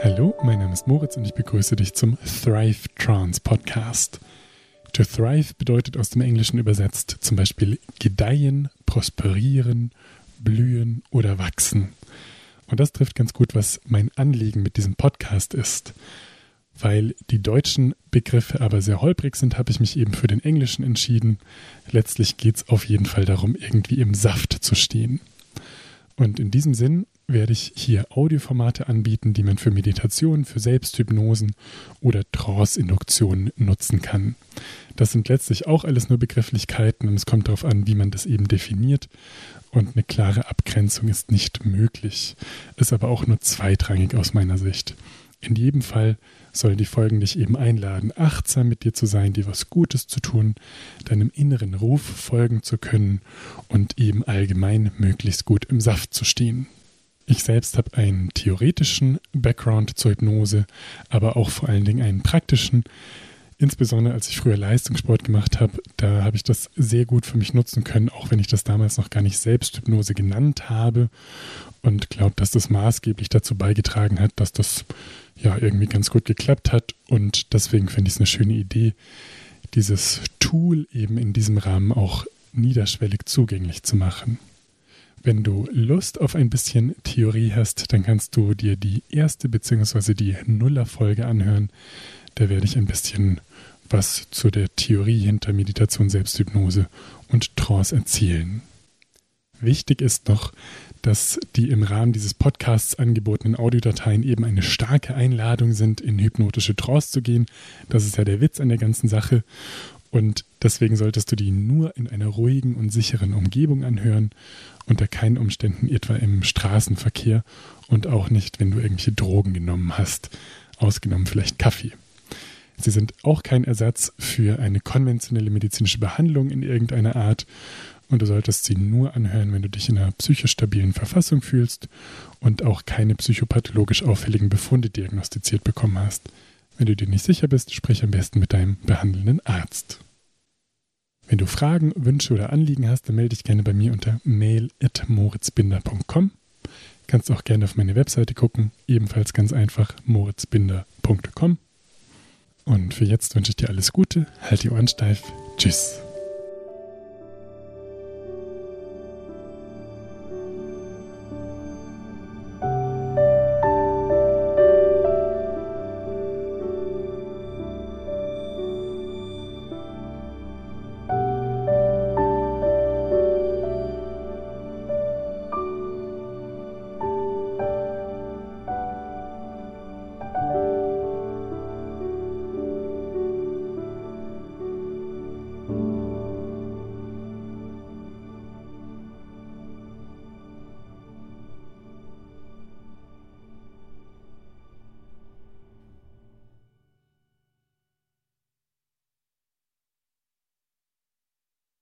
Hallo, mein Name ist Moritz und ich begrüße dich zum Thrive Trance Podcast. To thrive bedeutet aus dem Englischen übersetzt zum Beispiel gedeihen, prosperieren, blühen oder wachsen. Und das trifft ganz gut, was mein Anliegen mit diesem Podcast ist. Weil die deutschen Begriffe aber sehr holprig sind, habe ich mich eben für den englischen entschieden. Letztlich geht es auf jeden Fall darum, irgendwie im Saft zu stehen. Und in diesem Sinn werde ich hier Audioformate anbieten, die man für Meditationen, für Selbsthypnosen oder Trance-Induktionen nutzen kann. Das sind letztlich auch alles nur Begrifflichkeiten und es kommt darauf an, wie man das eben definiert. Und eine klare Abgrenzung ist nicht möglich, ist aber auch nur zweitrangig aus meiner Sicht. In jedem Fall sollen die Folgen dich eben einladen, achtsam mit dir zu sein, dir was Gutes zu tun, deinem inneren Ruf folgen zu können und eben allgemein möglichst gut im Saft zu stehen. Ich selbst habe einen theoretischen Background zur Hypnose, aber auch vor allen Dingen einen praktischen. Insbesondere als ich früher Leistungssport gemacht habe, da habe ich das sehr gut für mich nutzen können, auch wenn ich das damals noch gar nicht Selbsthypnose genannt habe und glaube, dass das maßgeblich dazu beigetragen hat, dass das ja irgendwie ganz gut geklappt hat und deswegen finde ich es eine schöne Idee, dieses Tool eben in diesem Rahmen auch niederschwellig zugänglich zu machen. Wenn du Lust auf ein bisschen Theorie hast, dann kannst du dir die erste bzw. die Nuller-Folge anhören. Da werde ich ein bisschen was zu der Theorie hinter Meditation, Selbsthypnose und Trance erzählen. Wichtig ist noch, dass die im Rahmen dieses Podcasts angebotenen Audiodateien eben eine starke Einladung sind, in hypnotische Trance zu gehen. Das ist ja der Witz an der ganzen Sache. Und deswegen solltest du die nur in einer ruhigen und sicheren Umgebung anhören, unter keinen Umständen etwa im Straßenverkehr und auch nicht, wenn du irgendwelche Drogen genommen hast, ausgenommen vielleicht Kaffee. Sie sind auch kein Ersatz für eine konventionelle medizinische Behandlung in irgendeiner Art und du solltest sie nur anhören, wenn du dich in einer psychisch stabilen Verfassung fühlst und auch keine psychopathologisch auffälligen Befunde diagnostiziert bekommen hast. Wenn du dir nicht sicher bist, sprich am besten mit deinem behandelnden Arzt. Wenn du Fragen, Wünsche oder Anliegen hast, dann melde dich gerne bei mir unter mail.moritzbinder.com. Kannst auch gerne auf meine Webseite gucken, ebenfalls ganz einfach moritzbinder.com. Und für jetzt wünsche ich dir alles Gute, halt die Ohren steif. Tschüss.